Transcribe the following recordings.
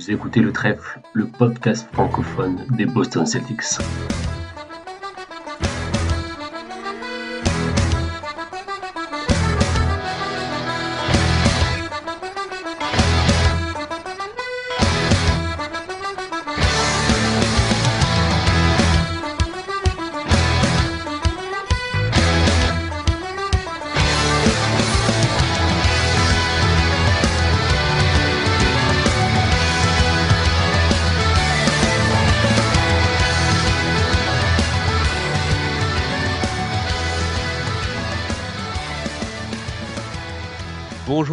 Vous écoutez le trèfle, le podcast francophone des Boston Celtics.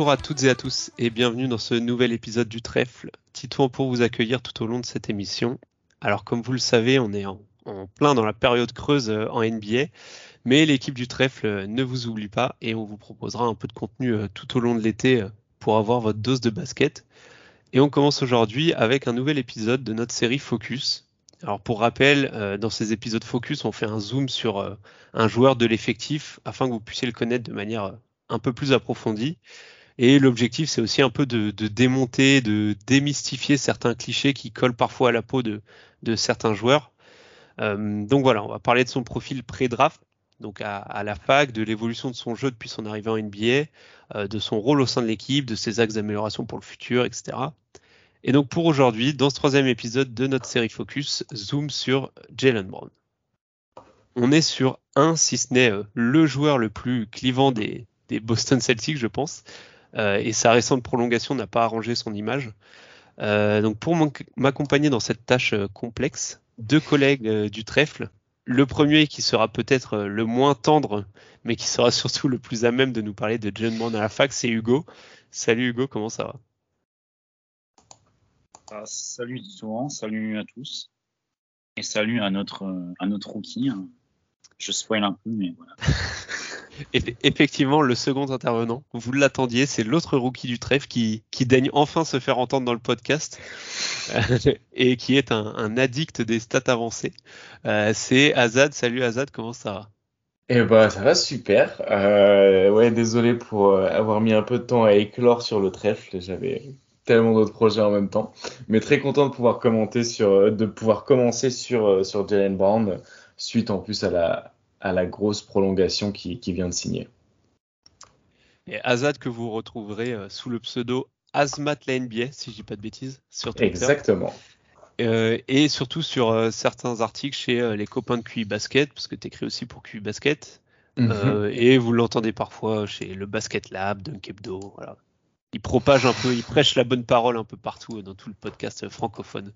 Bonjour à toutes et à tous et bienvenue dans ce nouvel épisode du Trèfle. Titouan pour vous accueillir tout au long de cette émission. Alors comme vous le savez, on est en, plein dans la période creuse euh, en NBA, mais l'équipe du Trèfle euh, ne vous oublie pas et on vous proposera un peu de contenu euh, tout au long de l'été pour avoir votre dose de basket. Et on commence aujourd'hui avec un nouvel épisode de notre série Focus. Alors pour rappel, dans ces épisodes Focus, on fait un zoom sur un joueur de l'effectif afin que vous puissiez le connaître de manière un peu plus approfondie. Et l'objectif, c'est aussi un peu de, démonter, de démystifier certains clichés qui collent parfois à la peau de, certains joueurs. Euh, donc voilà, on va parler de son profil pré-draft, donc à, la fac, de l'évolution de son jeu depuis son arrivée en NBA, euh, de son rôle au sein de l'équipe, de ses axes d'amélioration pour le futur, etc. Et donc pour aujourd'hui, dans ce troisième épisode de notre série Focus, zoom sur Jalen Brown. On est sur un, si ce n'est euh, le joueur le plus clivant des, des Boston Celtics, je pense. Euh, et sa récente prolongation n'a pas arrangé son image. Euh, donc pour m'accompagner dans cette tâche euh, complexe, deux collègues du trèfle. Le premier qui sera peut-être le moins tendre, mais qui sera surtout le plus à même de nous parler de John Brown à la fac, c'est Hugo. Salut Hugo, comment ça va? Ah, Salut Ditouan, salut à tous. Et salut à notre, à notre rookie. Je spoil un peu, mais voilà. Effectivement, le second intervenant, vous l'attendiez, c'est l'autre rookie du trèfle qui, daigne enfin se faire entendre dans le podcast et qui est un, addict des stats avancées. Euh, c'est Azad. Salut Azad, comment ça va? Eh ben, ça va super. Euh, ouais, désolé pour euh, avoir mis un peu de temps à éclore sur le trèfle. J'avais tellement d'autres projets en même temps, mais très content de pouvoir commenter sur, de pouvoir commencer sur sur Jalen Brown suite en plus à la à la grosse prolongation qui, vient de signer. Et Azad que vous retrouverez euh, sous le pseudo Azmat la NBA, si je dis pas de bêtises, sur Twitter. Exactement. Euh, et surtout sur euh, certains articles chez les copains de QI Basket, parce que tu écris aussi pour QI Basket. Mhm. et vous l'entendez parfois chez le Basket Lab, Dunkebdo. Voilà. Il propage un peu, il prêche la bonne parole un peu partout dans tout le podcast francophone.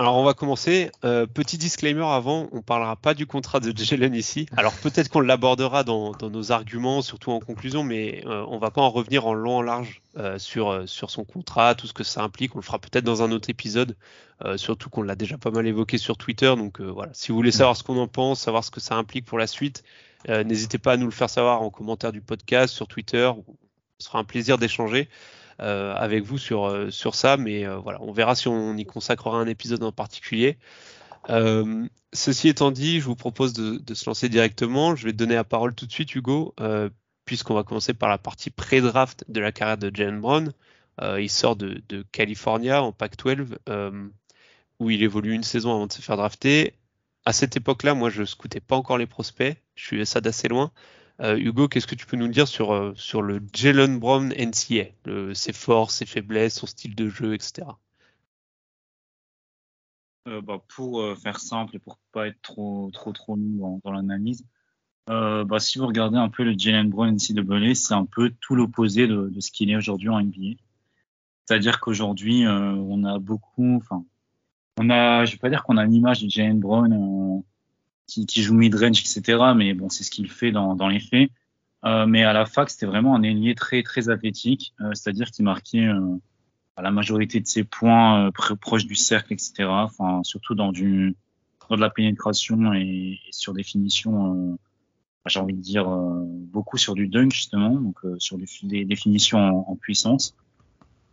Alors on va commencer. Euh, petit disclaimer avant, on parlera pas du contrat de Jalen ici. Alors peut-être qu'on l'abordera dans, nos arguments, surtout en conclusion, mais euh, on va pas en revenir en long en large euh, sur sur son contrat, tout ce que ça implique. On le fera peut-être dans un autre épisode, surtout qu'on l'a déjà pas mal évoqué sur Twitter. Donc voilà, si vous voulez savoir ce qu'on en pense, savoir ce que ça implique pour la suite, n'hésitez pas à nous le faire savoir en commentaire du podcast sur Twitter. Ce sera un plaisir d'échanger. Euh, avec vous sur, euh, sur ça, mais euh, voilà, on verra si on y consacrera un épisode en particulier. ceci étant dit, je vous propose de, se lancer directement. Je vais donner la parole tout de suite, Hugo, puisqu'on va commencer par la partie pré-draft de la carrière de Jalen Brown. il sort de, de, California en Pac-12, où il évolue une saison avant de se faire drafter. À cette époque-là, moi, je scoutais pas encore les prospects. Je suis ça d'assez loin. Euh, Hugo, qu'est-ce que tu peux nous dire sur, euh, sur le Jalen Brown NCA, ses forces, ses faiblesses, son style de jeu, etc. Euh, bah, pour faire simple et pour pas être trop trop trop long dans, l'analyse, bah, si vous regardez un peu le Jalen Brown NCAA, c'est un peu tout l'opposé de, ce qu'il est aujourd'hui en NBA. C'est-à-dire qu'aujourd'hui, on a beaucoup, enfin, on a, je vais pas dire qu'on a l'image de Jalen Brown qui, joue mid-range, etc. Mais bon, c'est ce qu'il fait dans, dans, les faits. Euh, mais à la fac, c'était vraiment un ailier très très athlétique, euh, c'est-à-dire qu'il marquait euh, la majorité de ses points euh, proches du cercle, etc. Enfin, surtout dans du dans de la pénétration et, sur des finitions. j'ai envie de dire beaucoup sur du dunk justement, donc sur des définitions en, en, puissance.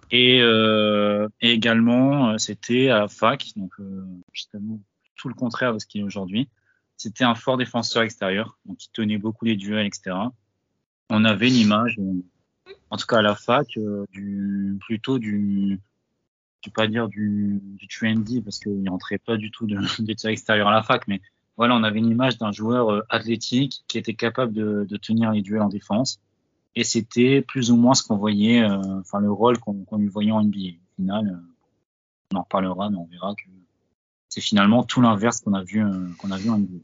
Et, et également, c'était à la fac, donc justement tout le contraire de ce qu'il est aujourd'hui. C'était un fort défenseur extérieur, donc il tenait beaucoup les duels, etc. On avait l'image en tout cas à la fac, euh, du, plutôt du, je vais pas dire du, du trendy parce qu'il rentrait pas du tout de, des tirs extérieurs à la fac, mais voilà, on avait une image d'un joueur euh, athlétique qui était capable de, de, tenir les duels en défense. Et c'était plus ou moins ce qu'on voyait, euh, enfin le rôle qu'on qu lui voyait en NBA. Au final, euh, on en reparlera, mais on verra que c'est finalement tout l'inverse qu'on a vu, qu'on a vu en NBA.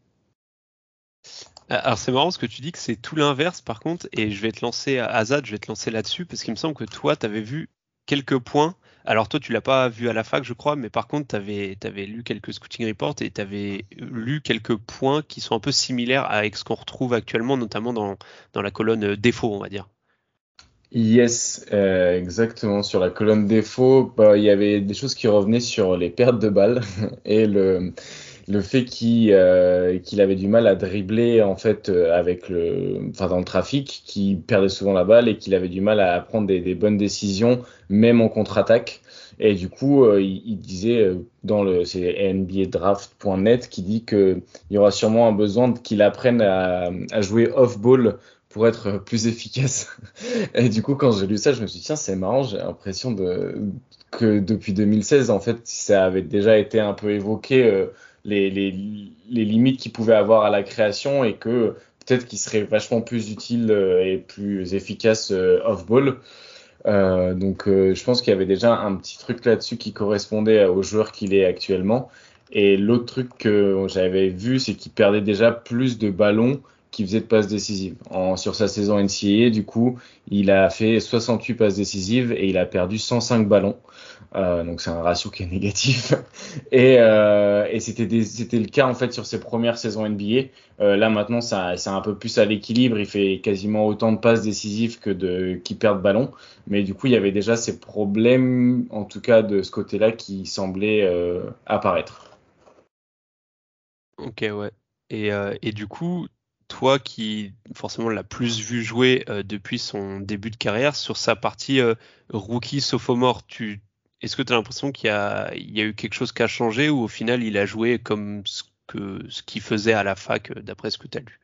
Alors c'est marrant ce que tu dis que c'est tout l'inverse par contre, et je vais te lancer à Azad, je vais te lancer là-dessus parce qu'il me semble que toi, tu avais vu quelques points. Alors toi, tu l'as pas vu à la fac, je crois, mais par contre, tu avais, avais, lu quelques scouting reports et tu avais lu quelques points qui sont un peu similaires avec ce qu'on retrouve actuellement, notamment dans, dans la colonne défaut, on va dire. Yes, euh, exactement. Sur la colonne défaut, bah, il y avait des choses qui revenaient sur les pertes de balles et le, le fait qu'il euh, avait du mal à dribbler en fait euh, avec le, enfin dans le trafic, qu'il perdait souvent la balle et qu'il avait du mal à prendre des, des bonnes décisions, même en contre-attaque. Et du coup, euh, il, disait euh, dans le NBADraft.net qui dit que il y aura sûrement un besoin qu'il apprenne à, à jouer off-ball pour être plus efficace. Et du coup, quand j'ai lu ça, je me suis dit tiens, c'est marrant. J'ai l'impression de que depuis 2016, en fait, ça avait déjà été un peu évoqué. Euh, les, les, les limites qu'il pouvait avoir à la création et que peut-être qu'il serait vachement plus utile et plus efficace off-ball. Euh, donc euh, je pense qu'il y avait déjà un petit truc là-dessus qui correspondait au joueur qu'il est actuellement. Et l'autre truc que j'avais vu, c'est qu'il perdait déjà plus de ballons qu'il faisait de passes décisives. En, sur sa saison NCAA, du coup, il a fait 68 passes décisives et il a perdu 105 ballons. Euh, donc c'est un ratio qui est négatif. Et, euh, et c'était c'était le cas en fait sur ses premières saisons NBA. Euh, là maintenant ça c'est un peu plus à l'équilibre. Il fait quasiment autant de passes décisives que de qui perdent ballon. Mais du coup il y avait déjà ces problèmes en tout cas de ce côté-là qui semblaient apparaître. Ok ouais. Et, et du coup toi qui forcément l'a plus vu jouer depuis son début de carrière sur sa partie rookie sophomore, tu est-ce que tu as l'impression qu'il y a, eu quelque chose qui a changé ou au final il a joué comme ce qu'il faisait à la fac euh, d'après ce que tu as lu?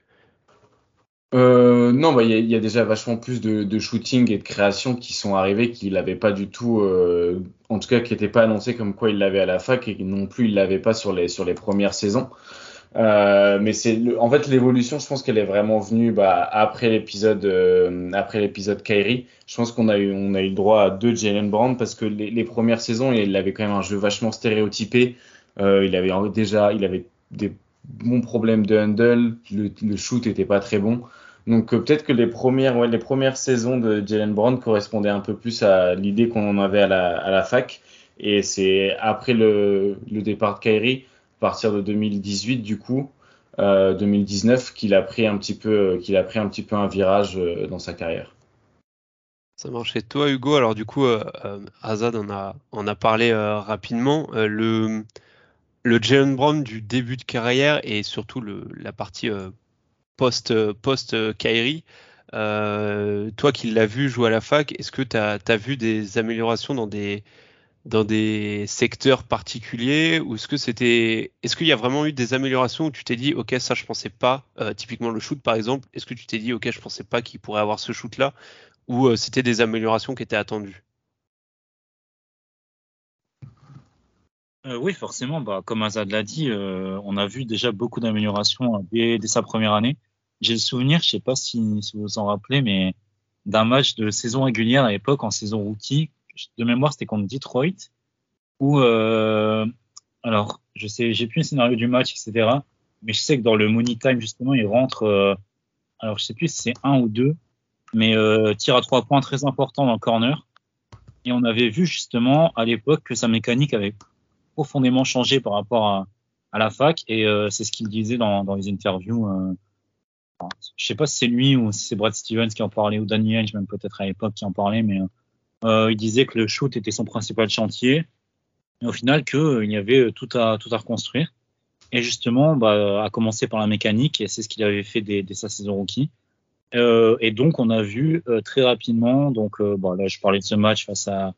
Euh, non, bah, il y, a déjà vachement plus de, de, shooting et de création qui sont arrivés qu'il n'avait pas du tout, euh, en tout cas qui n'étaient pas annoncés comme quoi il l'avait à la fac et non plus il l'avait pas sur les premières saisons. Euh, mais c'est en fait l'évolution, je pense qu'elle est vraiment venue bah, après l'épisode euh, après l'épisode Kyrie. Je pense qu'on a eu on a eu le droit à deux Jalen Brown parce que les, les, premières saisons il avait quand même un jeu vachement stéréotypé. Euh, il avait déjà il avait des bons problèmes de handle, le, le shoot était pas très bon. Donc euh, peut-être que les premières ouais, les premières saisons de Jalen Brown correspondaient un peu plus à l'idée qu'on en avait à la, à la fac. Et c'est après le, le départ de Kyrie partir de 2018 du coup, euh, 2019 qu'il a pris un petit peu qu'il a pris un petit peu un virage euh, dans sa carrière. Ça marche. Et toi Hugo, alors du coup euh, Azad en a on a parlé euh, rapidement euh, le le Jalen Brown du début de carrière et surtout la partie euh, post post toi qui l'as vu jouer à la fac, est-ce que tu as, as vu des améliorations dans des dans des secteurs particuliers ou est-ce que c'était est-ce qu'il y a vraiment eu des améliorations où tu t'es dit ok ça je pensais pas euh, typiquement le shoot par exemple est-ce que tu t'es dit ok je pensais pas qu'il pourrait avoir ce shoot là ou euh, c'était des améliorations qui étaient attendues? Euh, oui forcément. Bah, comme Azad l'a dit on a vu déjà beaucoup d'améliorations dès, sa première année. J'ai le souvenir je sais pas si, si vous vous en rappelez mais d'un match de saison régulière à l'époque en saison rookie de mémoire, c'était contre Detroit, où, euh, alors, je sais, j'ai plus le scénario du match, etc. Mais je sais que dans le money time, justement, il rentre, euh, alors je sais plus si c'est un ou deux, mais euh, tire à trois points très important dans le corner. Et on avait vu justement à l'époque que sa mécanique avait profondément changé par rapport à, la fac, et euh, c'est ce qu'il disait dans, les interviews. Je sais pas si c'est lui ou si c'est Brad Stevens qui en parlait ou Danny Henge même peut-être à l'époque qui en parlait, mais il disait que le shoot était son principal chantier, mais au final qu'il euh, y avait tout à tout à reconstruire. Et justement, bah, à commencer par la mécanique, et c'est ce qu'il avait fait dès, dès, sa saison rookie. Euh, et donc, on a vu euh, très rapidement, donc euh, là, je parlais de ce match face à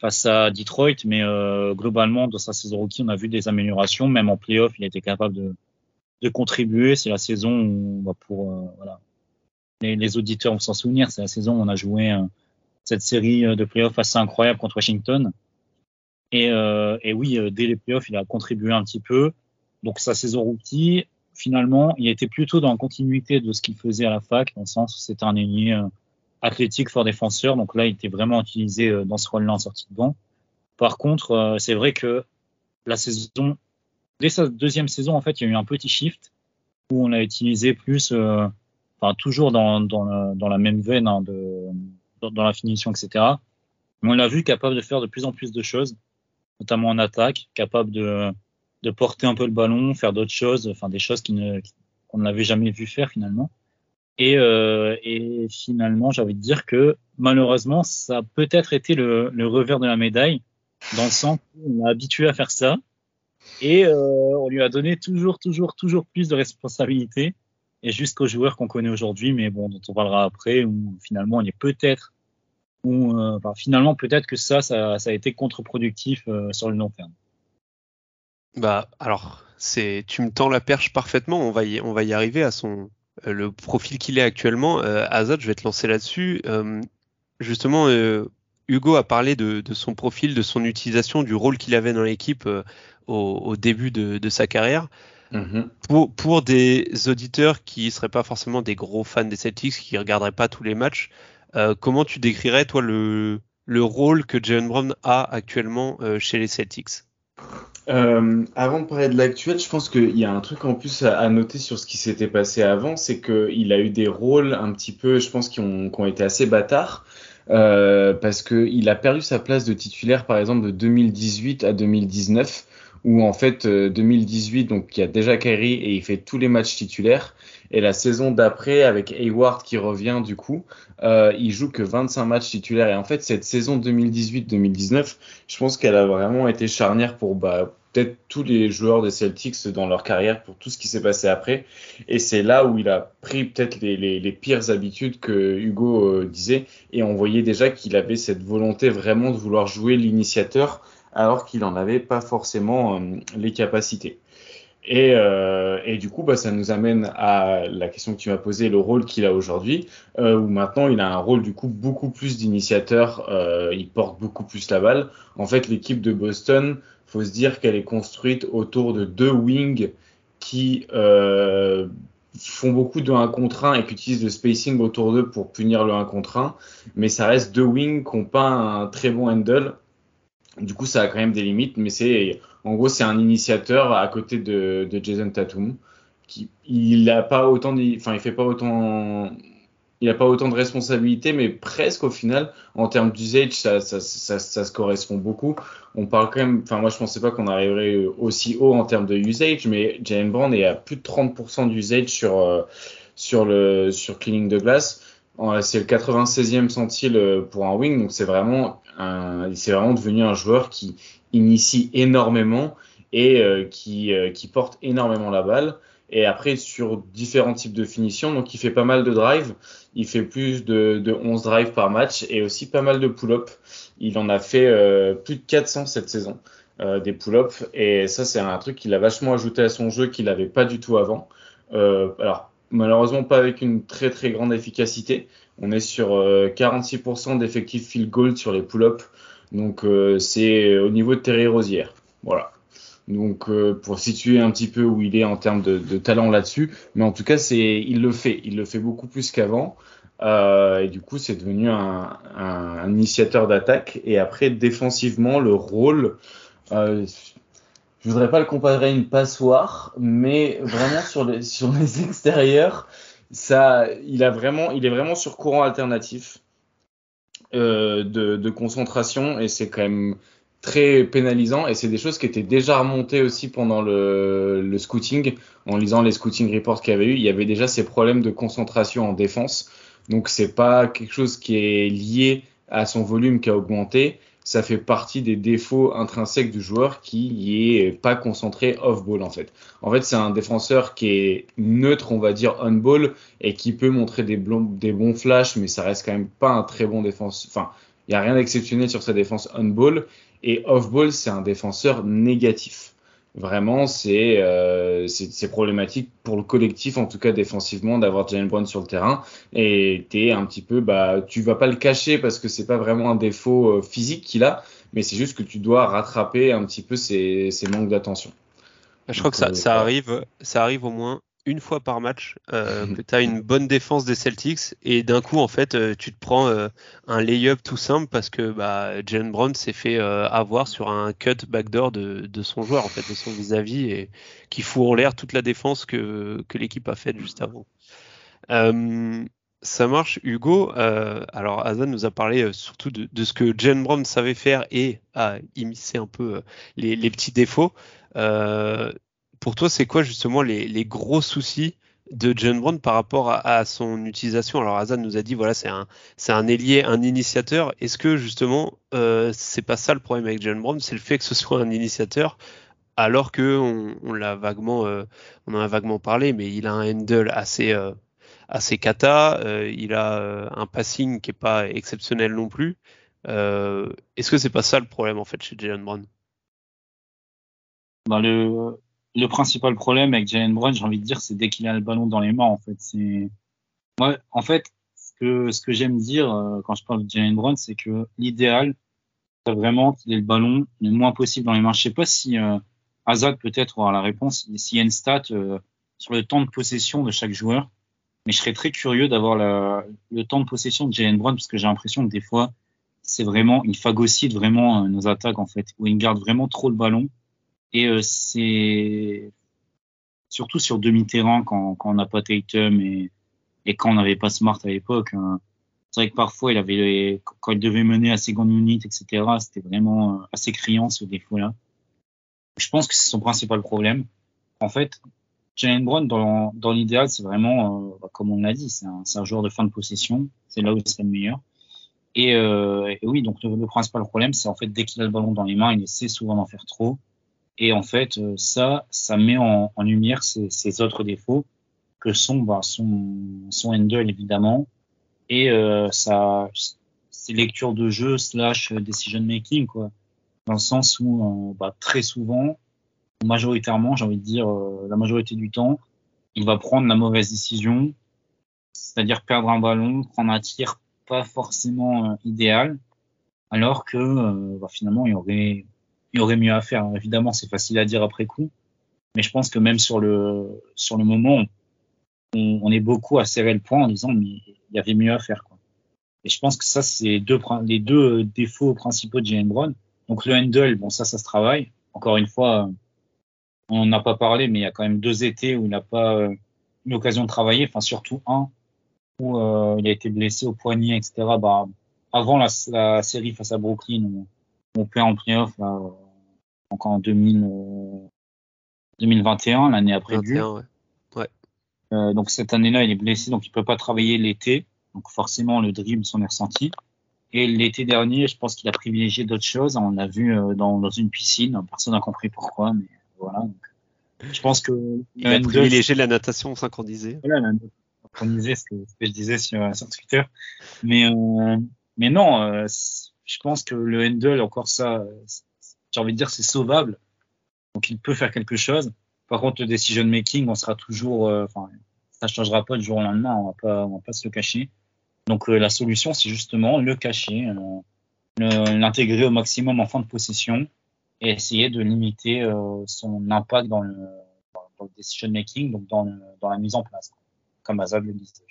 face à Detroit, mais euh, globalement, dans sa saison rookie, on a vu des améliorations. Même en playoff, il été capable de, de contribuer. C'est la saison où, bah, pour voilà, les, les auditeurs vont s'en souvenir, c'est la saison où on a joué cette série de playoffs assez incroyable contre Washington. Et, et oui, dès les playoffs, il a contribué un petit peu. Donc sa saison rookie, finalement, il était plutôt dans la continuité de ce qu'il faisait à la fac, dans le sens où c'était un ailier euh, athlétique, fort défenseur. Donc là, il était vraiment utilisé euh, dans ce rôle-là en sortie de banc. Par contre, euh, c'est vrai que la saison, dès sa deuxième saison, en fait, il y a eu un petit shift où on l'a utilisé plus, enfin toujours dans, dans, la, dans, la, même veine hein, de, dans, la finition, etc. Mais on l'a vu capable de faire de plus en plus de choses, notamment en attaque, capable de de porter un peu le ballon, faire d'autres choses, enfin des choses qu'on ne, qu'on n'avait jamais vu faire finalement. Et, euh, et finalement, j'ai envie de dire que malheureusement, ça a peut-être été le, le, revers de la médaille, dans le sens où on a habitué à faire ça, et euh, on lui a donné toujours, toujours, toujours plus de responsabilités, et jusqu'aux joueurs qu'on connaît aujourd'hui, mais bon, dont on parlera après, où finalement, on est peut-être, euh, finalement, peut-être que ça, ça, a été contre-productif euh, sur le long terme. Bah alors c'est tu me tends la perche parfaitement. On va y on va y arriver à son euh, le profil qu'il est actuellement. Azad, je vais te lancer là-dessus. Justement, Hugo a parlé de, son profil, de son utilisation, du rôle qu'il avait dans l'équipe au, début de sa carrière. Mm-hmm. Pour, pour des auditeurs qui seraient pas forcément des gros fans des Celtics, qui regarderaient pas tous les matchs, comment tu décrirais toi le, le rôle que Jalen Brown a actuellement chez les Celtics? Euh, avant de parler de l'actuel, je pense qu'il y a un truc en plus à, noter sur ce qui s'était passé avant, c'est qu'il a eu des rôles un petit peu, je pense, qui ont, qui ont été assez bâtards. Euh, parce qu'il a perdu sa place de titulaire, par exemple, de 2018 à 2019, où en fait 2018, donc il y a déjà Kyrie et il fait tous les matchs titulaires. Et la saison d'après, avec Hayward qui revient du coup, euh, il joue que 25 matchs titulaires. Et en fait, cette saison 2018-2019, je pense qu'elle a vraiment été charnière pour bah, peut-être tous les joueurs des Celtics dans leur carrière, pour tout ce qui s'est passé après. Et c'est là où il a pris peut-être les, les, les, pires habitudes que Hugo euh, disait. Et on voyait déjà qu'il avait cette volonté vraiment de vouloir jouer l'initiateur alors qu'il n'en avait pas forcément euh, les capacités. Et, euh, et, du coup, bah, ça nous amène à la question que tu m'as posée, le rôle qu'il a aujourd'hui, euh, où maintenant il a un rôle du coup beaucoup plus d'initiateur, euh, il porte beaucoup plus la balle. En fait, l'équipe de Boston, faut se dire qu'elle est construite autour de deux wings qui euh, font beaucoup de 1 contre 1 et qui utilisent le spacing autour d'eux pour punir le 1 contre 1, mais ça reste deux wings qui n'ont pas un très bon handle. Du coup, ça a quand même des limites, mais c'est en gros, c'est un initiateur à côté de, Jason Tatum. Qui, il a pas autant, enfin, il fait pas autant, il a pas autant de responsabilités, mais presque au final, en termes d'usage, ça, ça, ça, se correspond beaucoup. On parle quand même, enfin, moi, je pensais pas qu'on arriverait aussi haut en termes de usage, mais Jalen Brown est à plus de 30% d'usage sur, euh, sur le, sur cleaning de glace. C'est le 96e centile pour un wing, donc c'est vraiment un, c'est vraiment devenu un joueur qui initie énormément et euh, qui, euh, qui porte énormément la balle. Et après, sur différents types de finitions, donc il fait pas mal de drives, il fait plus de, de 11 drives par match et aussi pas mal de pull-up. Il en a fait euh, plus de 400 cette saison, euh, des pull-ups. Et ça, c'est un truc qu'il a vachement ajouté à son jeu qu'il n'avait pas du tout avant. Euh, alors, malheureusement, pas avec une très très grande efficacité. On est sur 46% d'effectifs field goal sur les pull-ups. Donc euh, c'est au niveau de Terry Rosière. Voilà. Donc euh, pour situer un petit peu où il est en termes de, talent là-dessus, mais en tout cas c'est il le fait, il le fait beaucoup plus qu'avant. Euh, et du coup, c'est devenu un, initiateur d'attaque. Et après, défensivement, le rôle, euh, je voudrais pas le comparer à une passoire, mais vraiment sur les, sur les extérieurs, ça, il a vraiment, il est vraiment sur courant alternatif. Euh, de, de, concentration et c'est quand même très pénalisant et c'est des choses qui étaient déjà remontées aussi pendant le, le scouting en lisant les scouting reports qu'il y avait eu il y avait déjà ces problèmes de concentration en défense donc c'est pas quelque chose qui est lié à son volume qui a augmenté ça fait partie des défauts intrinsèques du joueur qui est pas concentré off-ball en fait. En fait, c'est un défenseur qui est neutre, on va dire on-ball et qui peut montrer des, bons flashs, mais ça reste quand même pas un très bon défenseur. Enfin, il y a rien d'exceptionnel sur sa défense on-ball et off-ball, c'est un défenseur négatif. Vraiment, c'est euh, c'est problématique pour le collectif, en tout cas défensivement, d'avoir Jalen Brown sur le terrain. Et t'es un petit peu, bah, tu vas pas le cacher parce que c'est pas vraiment un défaut euh, physique qu'il a, mais c'est juste que tu dois rattraper un petit peu ses, ses manques d'attention. Je crois que ça, ça arrive, ça arrive au moins une fois par match euh, que tu as une bonne défense des Celtics et d'un coup en fait euh, tu te prends euh, un lay-up tout simple parce que bah, Jalen Brown s'est fait euh, avoir sur un cut backdoor de, de son joueur en fait de son vis-à-vis et qui fout en l'air toute la défense que, que l'équipe a faite juste avant. ça marche, Hugo. alors Azan nous a parlé surtout de, de, ce que Jalen Brown savait faire et a immiscé un peu les, les petits défauts. Pour toi, c'est quoi justement les, gros soucis de John Brown par rapport à, son utilisation? Alors Azan nous a dit voilà c'est un c'est un ailier, un initiateur. Est-ce que justement euh, c'est pas ça le problème avec John Brown, c'est le fait que ce soit un initiateur alors que on, l'a vaguement euh, on en a vaguement parlé, mais il a un handle assez euh, assez cata, euh, il a un passing qui est pas exceptionnel non plus. Est-ce que c'est pas ça le problème en fait chez Jalen Brown? Bah, le le principal problème avec Jalen Brown, j'ai envie de dire, c'est dès qu'il a le ballon dans les mains, en fait. C'est, moi, en fait, ce que, ce que j'aime dire euh, quand je parle de Jalen Brown, c'est que l'idéal, c'est vraiment qu'il ait le ballon le moins possible dans les mains. Je sais pas si euh, Azad peut-être aura la réponse, s'il y a une stat euh, sur le temps de possession de chaque joueur, mais je serais très curieux d'avoir le temps de possession de Jalen Brown parce que j'ai l'impression que des fois, c'est vraiment, il phagocyte vraiment nos attaques en fait, où il garde vraiment trop le ballon et euh, c'est surtout sur demi-terrain quand, quand on n'a pas Tatum et, et quand on n'avait pas Smart à l'époque. Hein. C'est vrai que parfois il avait quand il devait mener à seconde unit, etc. C'était vraiment euh, assez criant ce défaut-là. Je pense que c'est son principal problème. En fait, Jalen Brown dans, dans l'idéal, c'est vraiment, euh, bah, comme on l'a dit, c'est un, un, joueur de fin de possession. C'est là où il serait le meilleur. Et, euh, et oui, donc le principal problème, c'est en fait dès qu'il a le ballon dans les mains, il essaie souvent d'en faire trop. Et en fait, euh, ça, ça met en, en lumière ces, ces, autres défauts que sont bah, son, son handle évidemment et euh, sa, ses lectures de jeu slash decision making quoi. Dans le sens où euh, bah, très souvent, majoritairement, j'ai envie de dire euh, la majorité du temps, il va prendre la mauvaise décision, c'est-à-dire perdre un ballon, prendre un tir pas forcément euh, idéal, alors que bah, finalement il aurait il y aurait mieux à faire. Évidemment, c'est facile à dire après coup, mais je pense que même sur le sur le moment, on, on est beaucoup à serrer le point en disant mais il y avait mieux à faire. Quoi. Et je pense que ça, c'est deux, les deux défauts principaux de Jalen Brown. Donc le handle, bon ça, ça se travaille. Encore une fois, on n'a pas parlé, mais il y a quand même deux étés où il n'a pas eu l'occasion de travailler. Enfin surtout un où euh, il a été blessé au poignet, etc. Bah, avant la, la série face à Brooklyn, on, on perd en playoff là, encore en 2000, 2021, l'année après 21, ouais. ouais. Euh, donc cette année-là, il est blessé, donc il peut pas travailler l'été. Donc forcément, le dribble s'en est ressenti. Et l'été dernier, je pense qu'il a privilégié d'autres choses. On l'a vu euh, dans, dans, une piscine. Personne n'a compris pourquoi, mais voilà. Donc, je pense que il a privilégié la natation synchronisée. Voilà, la synchronisée, ce que, ce que je disais sur, sur Twitter. Mais euh, mais non, euh, je pense que le handle, encore ça, j'ai envie de dire, c'est sauvable. Donc il peut faire quelque chose. Par contre, le decision making, on sera toujours, euh, enfin, ça changera pas du jour au lendemain. On va pas, on va pas se le cacher. Donc euh, la solution, c'est justement le cacher, euh, l'intégrer au maximum en fin de possession et essayer de limiter son impact dans le, dans le decision making, donc dans, le, dans la mise en place, comme Azad le disait.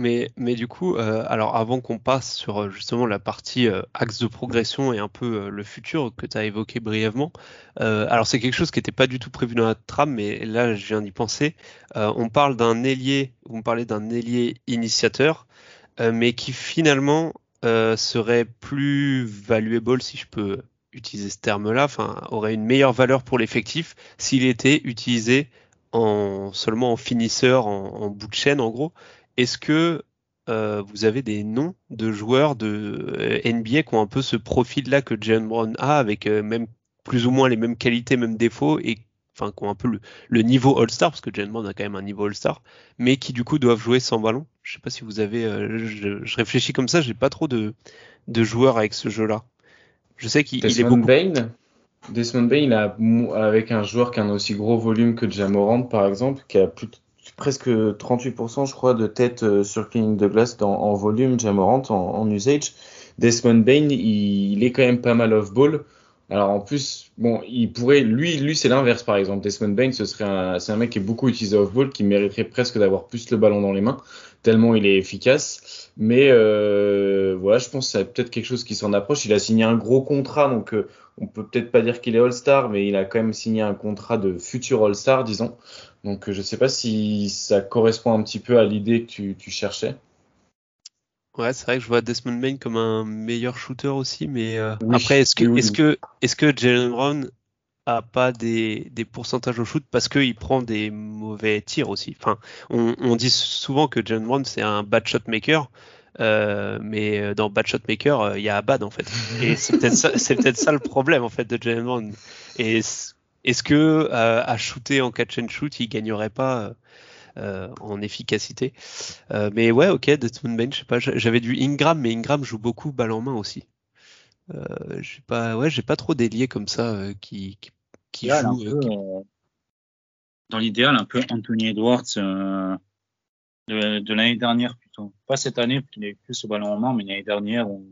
Mais, du coup, euh, alors avant qu'on passe sur euh, justement la partie euh, axe de progression et un peu le futur que tu as évoqué brièvement, alors c'est quelque chose qui n'était pas du tout prévu dans la trame, mais là je viens d'y penser. on parle d'un ailier, vous me parlez d'un ailier initiateur, mais qui finalement serait plus valuable, si je peux utiliser ce terme-là, enfin aurait une meilleure valeur pour l'effectif s'il était utilisé en seulement en finisseur, en bout de chaîne en gros, est-ce que euh, vous avez des noms de joueurs de euh, NBA qui ont un peu ce profil-là que Jalen Brown a, avec euh, même plus ou moins les mêmes qualités, mêmes défauts, et enfin qui ont un peu le, niveau All-Star, parce que Jalen Brown a quand même un niveau All-Star, mais qui du coup doivent jouer sans ballon? Je sais pas si vous avez, je, je, réfléchis comme ça, j'ai pas trop de, de joueurs avec ce jeu-là. Je sais qu'il est beaucoup. Bain? Desmond Bain, il a, avec un joueur qui a un aussi gros volume que Jamorant, par exemple, qui a plus presque 38%, je crois, de tête euh, sur cleaning de glace en volume, Jamorant, en, en usage. Desmond Bain, il, il, est quand même pas mal off-ball. Alors en plus, bon, il pourrait, lui, lui c'est l'inverse par exemple. Desmond Bain, ce serait un, c'est un mec qui est beaucoup utilisé off-ball, qui mériterait presque d'avoir plus le ballon dans les mains, tellement il est efficace. Mais euh, voilà, je pense que c'est peut-être quelque chose qui s'en approche. Il a signé un gros contrat, donc euh, on peut peut-être pas dire qu'il est All-Star, mais il a quand même signé un contrat de futur All-Star, disons. Donc euh, je sais pas si ça correspond un petit peu à l'idée que tu, tu cherchais. Ouais, c'est vrai que je vois Desmond Bain comme un meilleur shooter aussi, mais euh, oui, après, est-ce que, oui, est-ce que, est-ce que Jalen Brown a pas des, des pourcentages au shoot parce qu'il prend des mauvais tirs aussi? Enfin, on, on dit souvent que Jalen Brown c'est un bad shot maker, euh, mais dans bad shot maker il y a bad en fait. Et c'est peut-être ça, c'est peut-être ça le problème en fait de Jalen Brown. Et est-ce que euh, à shooter en catch and shoot il gagnerait pas euh, en efficacité? Euh, mais ouais, ok, Desmond Bain, je sais pas, j'avais du Ingram, mais Ingram joue beaucoup balle en main aussi. Euh, j'ai pas, ouais, j'ai pas trop d'ailier comme ça euh, qui, qui, qui joue. peu, qui- euh, Dans l'idéal, un peu Anthony Edwards euh, de, de l'année dernière plutôt. Pas cette année, qu'il est plus au ballon en main, mais l'année dernière, on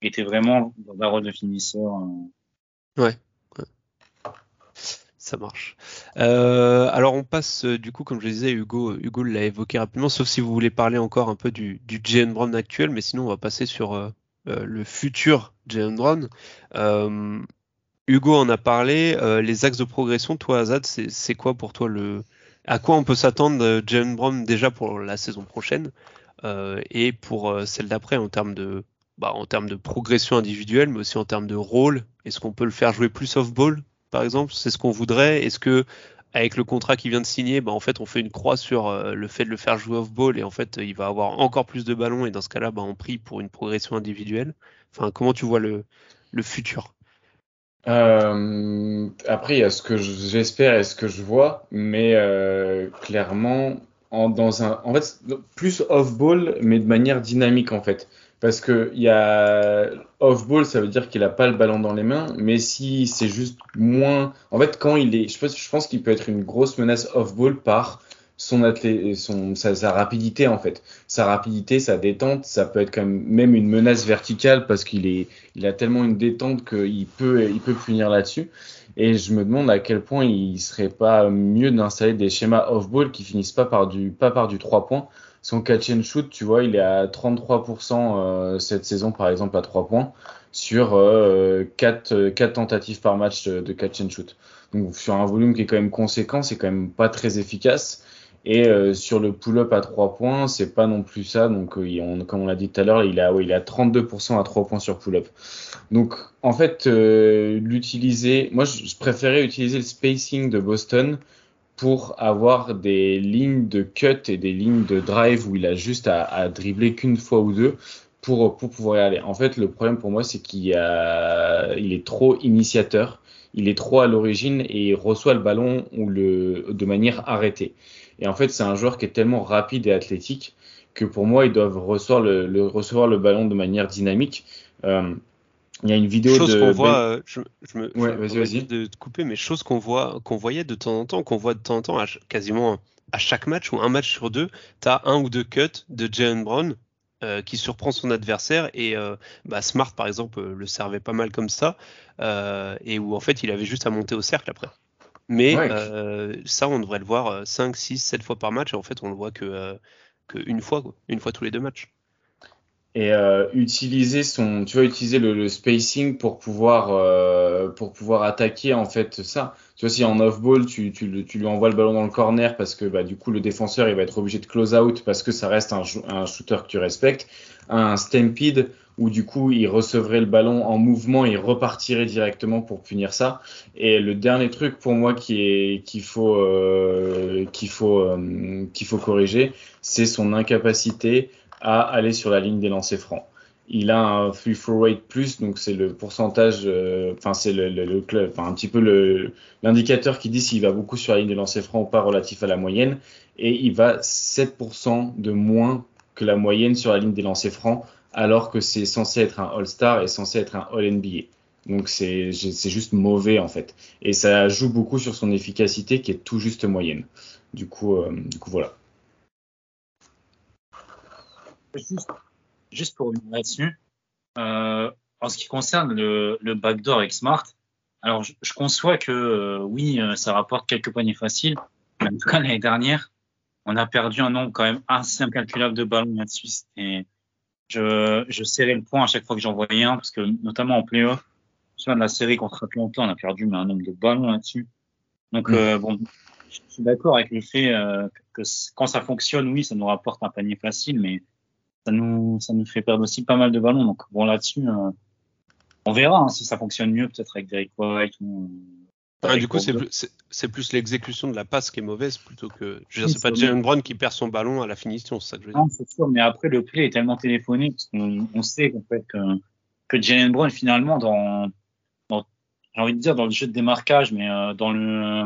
était vraiment dans un rôle de finisseur. euh. Ouais. Ça marche. Euh, alors on passe euh, du coup, comme je disais, Hugo, Hugo l'a évoqué rapidement, sauf si vous voulez parler encore un peu du, du Jalen Brown actuel, mais sinon on va passer sur euh, le futur Jalen Brown. Hugo en a parlé. les axes de progression, toi Azad, c'est quoi pour toi le à quoi on peut s'attendre Jalen Brown déjà pour la saison prochaine et pour celle d'après en termes de bah, en termes de progression individuelle, mais aussi en termes de rôle? Est-ce qu'on peut le faire jouer plus off-ball, par exemple C'est ce qu'on voudrait. Est-ce que avec le contrat qu'il vient de signer, bah, en fait, on fait une croix sur euh, le fait de le faire jouer off-ball et en fait, il va avoir encore plus de ballons et dans ce cas-là, bah, on prie pour une progression individuelle? Enfin, comment tu vois le, futur? Euh, après, il y a ce que je- j'espère et ce que je vois, mais euh, clairement, en, dans un, en fait, plus off-ball, mais de manière dynamique en fait. Parce que il y a off-ball, ça veut dire qu'il a pas le ballon dans les mains, mais si c'est juste moins, en fait, quand il est, je pense, je pense qu'il peut être une grosse menace off-ball par son athlé, son, sa, sa rapidité en fait. Sa rapidité, sa détente, ça peut être quand même, même une menace verticale parce qu'il est, il a tellement une détente qu'il peut, il peut punir là-dessus. Et je me demande à quel point il serait pas mieux d'installer des schémas off-ball qui finissent pas par du, pas par du 3 points. Son catch and shoot, tu vois, il est à 33% euh, cette saison, par exemple, à 3 points, sur euh, 4, 4 tentatives par match de catch and shoot. Donc, sur un volume qui est quand même conséquent, c'est quand même pas très efficace. Et euh, sur le pull-up à 3 points, c'est pas non plus ça. Donc, euh, comme on l'a dit tout à l'heure, il a, ouais, il a 32% à 3 points sur pull-up. Donc, en fait, euh, l'utiliser, moi, je, préférais utiliser le spacing de Boston pour avoir des lignes de cut et des lignes de drive où il a juste à, dribbler qu'une fois ou deux pour, pour pouvoir y aller. En fait, le problème pour moi, c'est qu'il est trop initiateur, il est trop à l'origine et il reçoit le ballon ou le, de manière arrêtée. Et en fait, c'est un joueur qui est tellement rapide et athlétique que pour moi, ils doivent recevoir le, le recevoir le ballon de manière dynamique. Euh, il y a une vidéo Chose de qu'on Ben- voit, euh, je, je me Ouais, vas-y, vas-y. de te couper, mais chose qu'on voit, qu'on voyait de temps en temps, qu'on voit de temps en temps, à quasiment à chaque match ou un match sur deux, t'as un ou deux cuts de Jalen Brown euh, qui surprend son adversaire et euh, bah, Smart par exemple euh, le servait pas mal comme ça et où en fait il avait juste à monter au cercle après. Mais Ouais. euh, ça on devrait le voir euh, 5, 6, 7 fois par match et en fait on le voit que, euh, que une fois, quoi. une fois tous les deux matchs. et euh, utiliser son tu vois utiliser le, le spacing pour pouvoir pour pouvoir attaquer en fait ça tu vois si en off ball tu, tu, lui envoies le ballon dans le corner parce que bah, du coup le défenseur il va être obligé de close out parce que ça reste un, un shooter que tu respectes un stampede où du coup il recevrait le ballon en mouvement et il repartirait directement pour punir ça et le dernier truc pour moi qui est qu'il faut euh, qu'il faut euh, qu'il faut corriger c'est son incapacité à aller sur la ligne des lancers francs. Il a un free throw rate plus, donc c'est le pourcentage, euh, enfin c'est le, le, le club, un petit peu l'indicateur qui dit s'il va beaucoup sur la ligne des lancers francs ou pas relatif à la moyenne, et il va 7% de moins que la moyenne sur la ligne des lancers francs, alors que c'est censé être un All-Star et censé être un All-NBA. Donc c'est juste mauvais en fait. Et ça joue beaucoup sur son efficacité qui est tout juste moyenne. Du coup, euh, du coup voilà. Juste, juste pour revenir là-dessus, euh, en ce qui concerne le, backdoor avec Smart, alors je, conçois que euh, oui, ça rapporte quelques paniers faciles. En tout cas, l'année dernière, on a perdu un nombre quand même assez incalculable de ballons là-dessus. Et je, je serrais le point à chaque fois que j'en voyais un, parce que notamment en playoff, de la série contre Atlanta, on a perdu mais un nombre de ballons là-dessus. Donc Mm. euh, bon, je suis d'accord avec le fait euh, que quand ça fonctionne, oui, ça nous rapporte un panier facile, mais ça nous ça nous fait perdre aussi pas mal de ballons. Donc bon là-dessus, euh, on verra hein, si ça fonctionne mieux peut-être avec Derek White ou. Ah, du coup, c'est plus, l'exécution de la passe qui est mauvaise plutôt que. Je veux dire, c'est pas Jalen Brown qui perd son ballon à la finition, c'est ça que je veux dire. Non, c'est sûr, mais après le play est tellement téléphoné parce qu'on on sait qu'en fait que, que Jalen Brown finalement dans, dans j'ai envie de dire dans le jeu de démarquage, mais euh, dans le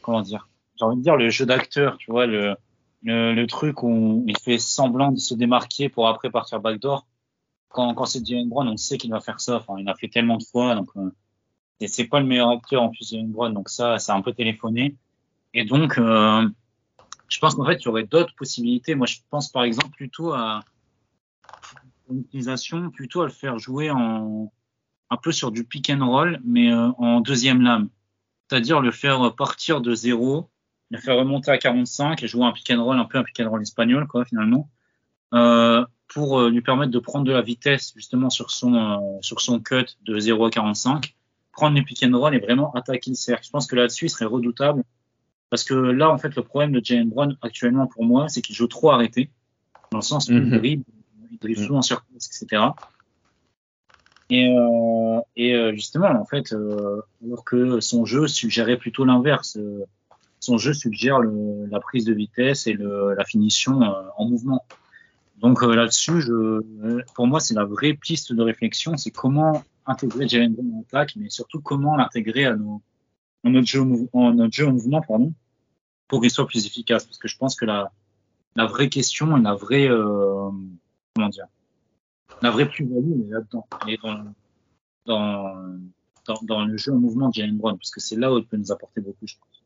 comment dire, j'ai envie de dire le jeu d'acteur, tu vois le, le le truc où il fait semblant de se démarquer pour après partir backdoor. Quand quand c'est Jalen Brown, on sait qu'il va faire ça. Enfin, il l'a fait tellement de fois, donc euh, et c'est pas le meilleur acteur en plus Jalen Brown, donc ça c'est un peu téléphoné. Et donc euh, je pense qu'en fait, il y aurait d'autres possibilités. Moi, je pense par exemple plutôt à une utilisation, plutôt à le faire jouer en un peu sur du pick and roll, mais euh, en deuxième lame. C'est-à-dire le faire partir de zéro, le faire remonter à 45 et jouer un pick and roll, un peu un pick and roll espagnol, quoi, finalement, euh, pour euh, lui permettre de prendre de la vitesse justement sur son euh, sur son cut de 0 à 45, prendre les pick and roll et vraiment attaquer le cercle. Je pense que là-dessus, il serait redoutable parce que là, en fait, le problème de Jalen Brown actuellement pour moi, c'est qu'il joue trop arrêté, dans le sens où il Mhm. dribble, il dribble souvent sur place, etc. Et, euh, et euh, justement, en fait, euh, alors que son jeu suggérait plutôt l'inverse. son jeu suggère le, la prise de vitesse et le, la finition en mouvement. Donc euh, là-dessus, pour moi, c'est la vraie piste de réflexion, c'est comment intégrer Jalen Brown en attaque, mais surtout comment l'intégrer à notre jeu, en mouvement, pardon, pour qu'il soit plus efficace. Parce que je pense que la, vraie question et la vraie, euh, comment dire, la vraie plus-value, est là-dedans. Est dans, dans, le jeu en mouvement de Jalen Brown, parce que c'est là où il peut nous apporter beaucoup, je pense.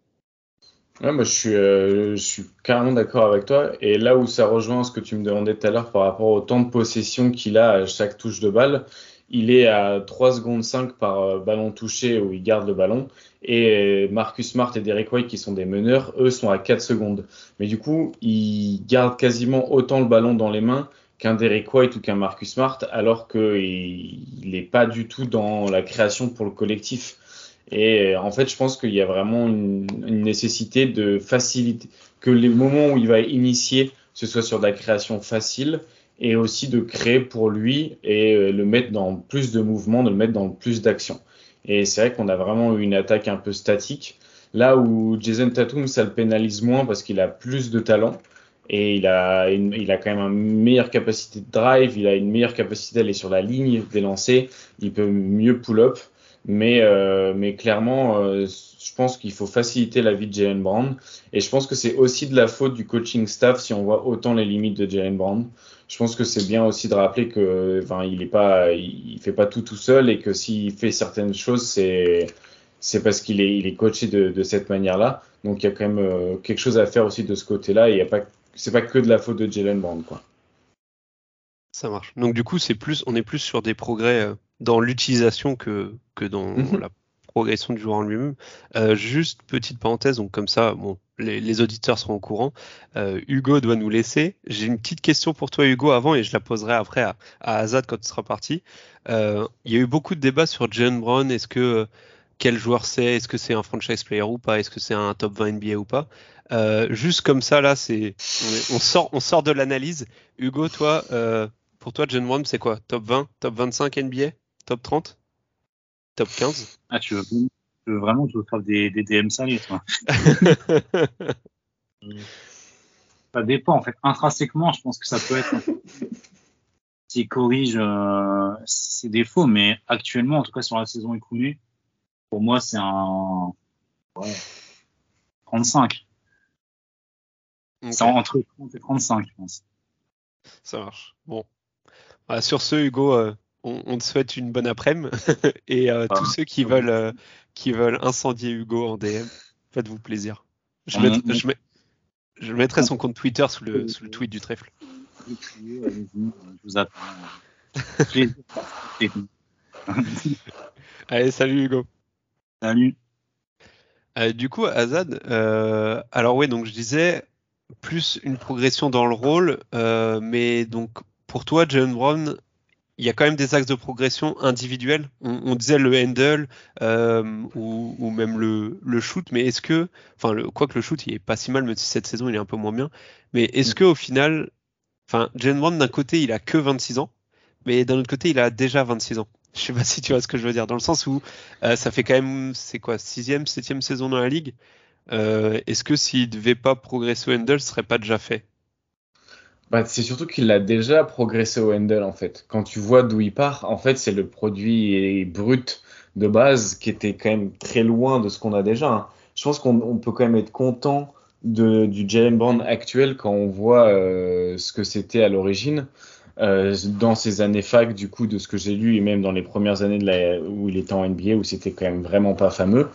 Ouais, moi, euh, je suis carrément d'accord avec toi. Et là où ça rejoint ce que tu me demandais tout à l'heure par rapport au temps de possession qu'il a à chaque touche de balle, il est à 3 secondes 5 par euh, ballon touché où il garde le ballon. Et Marcus Smart et Derek White, qui sont des meneurs, eux sont à 4 secondes. Mais du coup, ils gardent quasiment autant le ballon dans les mains qu'un Derek White ou qu'un Marcus Smart, alors qu'il n'est pas du tout dans la création pour le collectif. Et en fait, je pense qu'il y a vraiment une, une nécessité de faciliter, que les moments où il va initier, ce soit sur de la création facile et aussi de créer pour lui et euh, le mettre dans plus de mouvements, de le mettre dans plus d'action. Et c'est vrai qu'on a vraiment eu une attaque un peu statique. Là où Jason Tatum, ça le pénalise moins parce qu'il a plus de talent et il a, il a quand même une meilleure capacité de drive, il a une meilleure capacité d'aller sur la ligne des lancers, il peut mieux pull-up. Mais, euh, mais clairement, euh, je pense qu'il faut faciliter la vie de Jalen Brown. Et je pense que c'est aussi de la faute du coaching staff si on voit autant les limites de Jalen Brown. Je pense que c'est bien aussi de rappeler que, enfin, il est pas, il fait pas tout tout seul et que s'il fait certaines choses, c'est, c'est parce qu'il est, il est coaché de, de cette manière-là. Donc il y a quand même euh, quelque chose à faire aussi de ce côté-là. Il y a pas, c'est pas que de la faute de Jalen Brown, quoi. Ça marche. Donc du coup, c'est plus, on est plus sur des progrès euh, dans l'utilisation que que dans Mhm. la progression du joueur en lui-même. Euh, juste petite parenthèse, donc comme ça, bon, les, les auditeurs seront au courant. Euh, Hugo doit nous laisser. J'ai une petite question pour toi, Hugo, avant, et je la poserai après à, à Azad quand tu seras parti. Euh, il y a eu beaucoup de débats sur Jalen Brown. Est-ce que quel joueur c'est? Est-ce que c'est un franchise player ou pas? Est-ce que c'est un top 20 NBA ou pas? Euh, Juste comme ça, là, c'est on, on sort, on sort de l'analyse. Hugo, toi, euh, pour toi, Jalen Brown, c'est quoi? Top 20 Top 25 NBA Top 30 Top 15 Ah, tu veux, veux vraiment que je veux faire des, des DM salés, toi. Ça dépend, en fait. Intrinsèquement, je pense que ça peut être. S'il corrige euh, ses défauts, mais actuellement, en tout cas sur la saison écoulée, pour moi, c'est un. Ouais, 35. Ok, C'est entre 30 et 35, je pense. Ça marche. Bon. Voilà, sur ce, Hugo, euh, on, te souhaite une bonne après-midi. et euh, tous ceux qui veulent, euh, qui veulent incendier Hugo en DM, faites-vous plaisir. Je, je, mettrai son compte Twitter sous le, sous le tweet du trèfle. Je vous attends. Allez, salut Hugo. Salut. Euh, du coup, Azad, euh, alors oui, donc je disais plus une progression dans le rôle, euh, mais donc pour toi, Jalen Brown, il y a quand même des axes de progression individuels. On, disait le handle ou, même le, le shoot, mais est-ce que, enfin, quoi que le shoot, il est pas si mal, même si cette saison il est un peu moins bien, mais est-ce mm. que au final, enfin, Jalen Brown d'un côté, il a que 26 ans, mais d'un autre côté, il a déjà 26 ans. Je sais pas si tu vois ce que je veux dire, dans le sens où euh, ça fait quand même, c'est quoi, sixième, septième saison dans la ligue. Euh, est-ce que s'il devait pas progresser au handle, ce serait pas déjà fait? Bah, c'est surtout qu'il a déjà progressé au handle en fait. Quand tu vois d'où il part, en fait, c'est le produit brut de base qui était quand même très loin de ce qu'on a déjà. Hein. Je pense qu'on peut quand même être content du Jalen Brown actuel quand on voit euh, ce que c'était à l'origine. Euh, dans ces années fac, du coup, de ce que j'ai lu, et même dans les premières années de où il était en NBA, où c'était quand même vraiment pas fameux.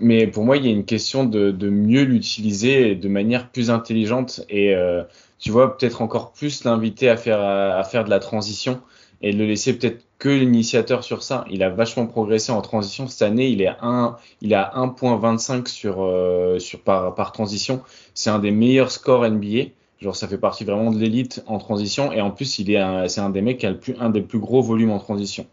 Mais pour moi, il y a une question de, de mieux l'utiliser de manière plus intelligente et euh, tu vois, peut-être encore plus l'inviter à faire, à, faire de la transition et le laisser peut-être que l'initiateur sur ça. Il a vachement progressé en transition cette année. Il est à 1, il a 1.25 sur, euh, sur par, par transition. C'est un des meilleurs scores NBA. Genre, ça fait partie vraiment de l'élite en transition. Et en plus, il est c'est un des mecs qui a le plus, un des plus gros volumes en transition.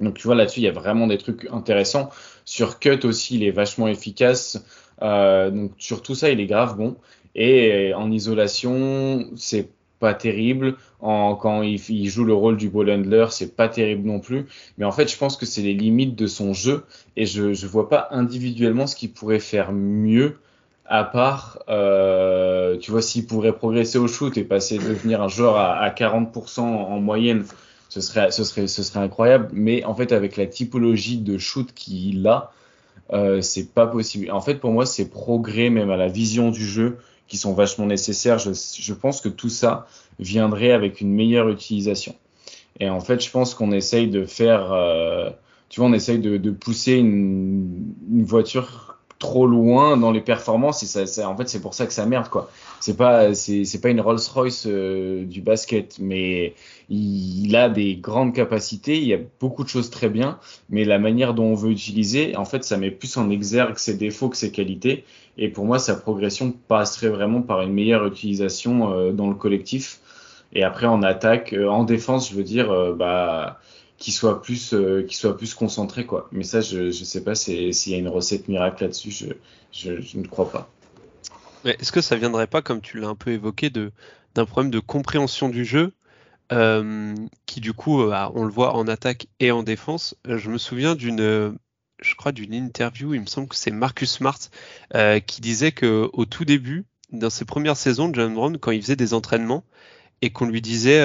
Donc, tu vois, là-dessus, il y a vraiment des trucs intéressants. Sur cut aussi, il est vachement efficace. Euh, donc, sur tout ça, il est grave bon. Et en isolation, c'est pas terrible. En, quand il, il, joue le rôle du ball handler, c'est pas terrible non plus. Mais en fait, je pense que c'est les limites de son jeu. Et je, je vois pas individuellement ce qu'il pourrait faire mieux à part, euh, tu vois, s'il pourrait progresser au shoot et passer devenir un joueur à, à 40% en moyenne, ce serait, ce serait, ce serait incroyable. Mais en fait, avec la typologie de shoot qu'il a, euh, c'est pas possible. En fait, pour moi, c'est progrès même à la vision du jeu qui sont vachement nécessaires. Je, je pense que tout ça viendrait avec une meilleure utilisation. Et en fait, je pense qu'on essaye de faire, euh, tu vois, on essaye de, de pousser une, une voiture trop loin dans les performances et ça, ça en fait c'est pour ça que ça merde quoi. C'est pas c'est pas une Rolls-Royce euh, du basket mais il, a des grandes capacités, il y a beaucoup de choses très bien mais la manière dont on veut utiliser en fait ça met plus en exergue ses défauts que ses qualités et pour moi sa progression passerait vraiment par une meilleure utilisation euh, dans le collectif et après en attaque euh, en défense je veux dire bah qui soit plus euh, soit plus concentré quoi. Mais ça je je sais pas s'il y a une recette miracle là-dessus je, je, ne crois pas. Est-ce que ça viendrait pas comme tu l'as un peu évoqué de d'un problème de compréhension du jeu euh, qui du coup euh, on le voit en attaque et en défense. Je me souviens d'une je crois d'une interview il me semble que c'est Marcus Smart qui disait que au tout début dans ses premières saisons John Brown quand il faisait des entraînements et qu'on lui disait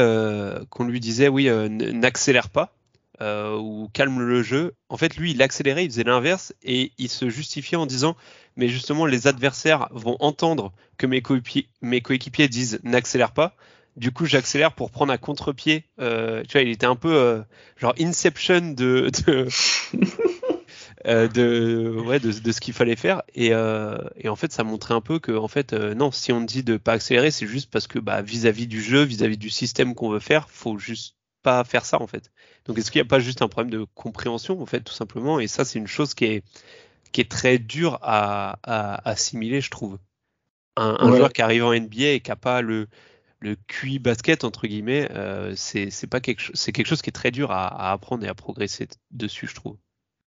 qu'on lui disait oui n'accélère pas euh, ou calme le jeu. En fait, lui, il accélérait, il faisait l'inverse et il se justifiait en disant mais justement les adversaires vont entendre que mes coéquipiers, mes coéquipiers disent n'accélère pas. Du coup, j'accélère pour prendre un contre-pied. Euh, tu vois, il était un peu euh, genre Inception de de, de, ouais, de, de, ce qu'il fallait faire. Et, et, en fait, ça montrait un peu que en fait, non, si on dit de pas accélérer, c'est juste parce que bah, vis-à-vis du jeu, vis-à-vis -vis du système qu'on veut faire, faut juste pas faire ça en fait. Donc est-ce qu'il n'y a pas juste un problème de compréhension en fait tout simplement? Et ça c'est une chose qui est qui est très dure à, à, assimiler je trouve. Un, un joueur qui arrive en NBA et qui n'a pas le le QI basket entre guillemets, euh, c'est pas quelque c'est quelque chose qui est très dur à, à, apprendre et à progresser dessus je trouve.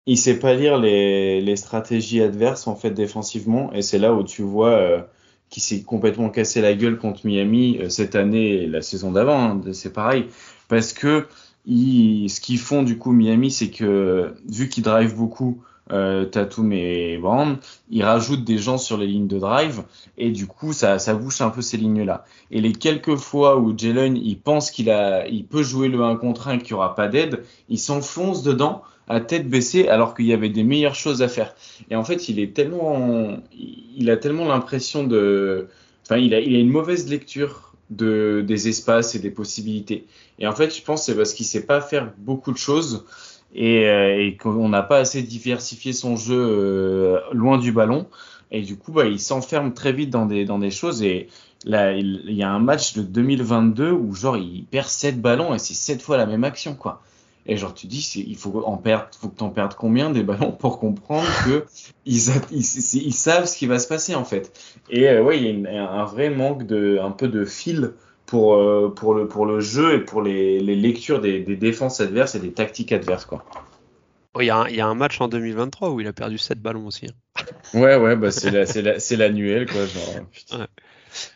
Il sait pas lire les, les stratégies adverses en fait défensivement et c'est là où tu vois euh, qui s'est complètement cassé la gueule contre Miami euh, cette année et la saison d'avant, hein, c'est pareil parce que ce qu'ils font du coup Miami, c'est que vu qu'ils drive beaucoup euh, Tatum et Brand, ils rajoutent des gens sur les lignes de drive et du coup ça, ça bouche un peu ces lignes-là. Et les quelques fois où Jalen il pense qu'il a, il peut jouer le 1 contre 1 qu'il n'y aura pas d'aide, il s'enfonce dedans à tête baissée alors qu'il y avait des meilleures choses à faire. Et en fait il est tellement, il a tellement l'impression de, enfin il a, il a une mauvaise lecture de, des espaces et des possibilités. Et en fait, je pense c'est parce qu'il sait pas faire beaucoup de choses et, euh, et qu'on n'a pas assez diversifié son jeu euh, loin du ballon. Et du coup, bah, il s'enferme très vite dans des, dans des choses. Et là, il, il y a un match de 2022 où genre il perd 7 ballons et c'est 7 fois la même action, quoi. Et genre, tu dis, il faut en perdre, faut que t'en perdes combien des ballons pour comprendre que ils, ils, ils, savent ce qui va se passer en fait. Et euh, ouais, il y a un vrai manque de, un peu de fil pour euh, pour le pour le jeu et pour les, les lectures des, des, défenses adverses et des tactiques adverses quoi. Il y, a un, il y, a un match en 2023 où il a perdu 7 ballons aussi. Hein. Ouais, ouais, bah c'est l'annuel, la, quoi. Genre, ouais.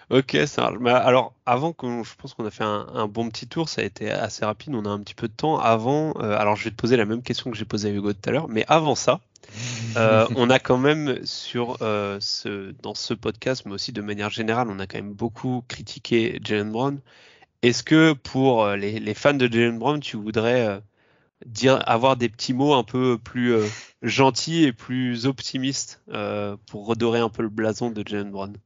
Ok, ça alors, avant que je pense qu'on a fait un, un, bon petit tour, ça a été assez rapide, on a un petit peu de temps. Avant, euh, alors je vais te poser la même question que j'ai posée à Hugo tout à l'heure, mais avant ça, euh, on a quand même sur euh, ce, dans ce podcast, mais aussi de manière générale, on a quand même beaucoup critiqué Jalen Brown. Est-ce que pour les, les, fans de Jalen Brown, tu voudrais dire avoir des petits mots un peu plus gentils et plus optimistes pour redorer un peu le blason de Jalen Brown?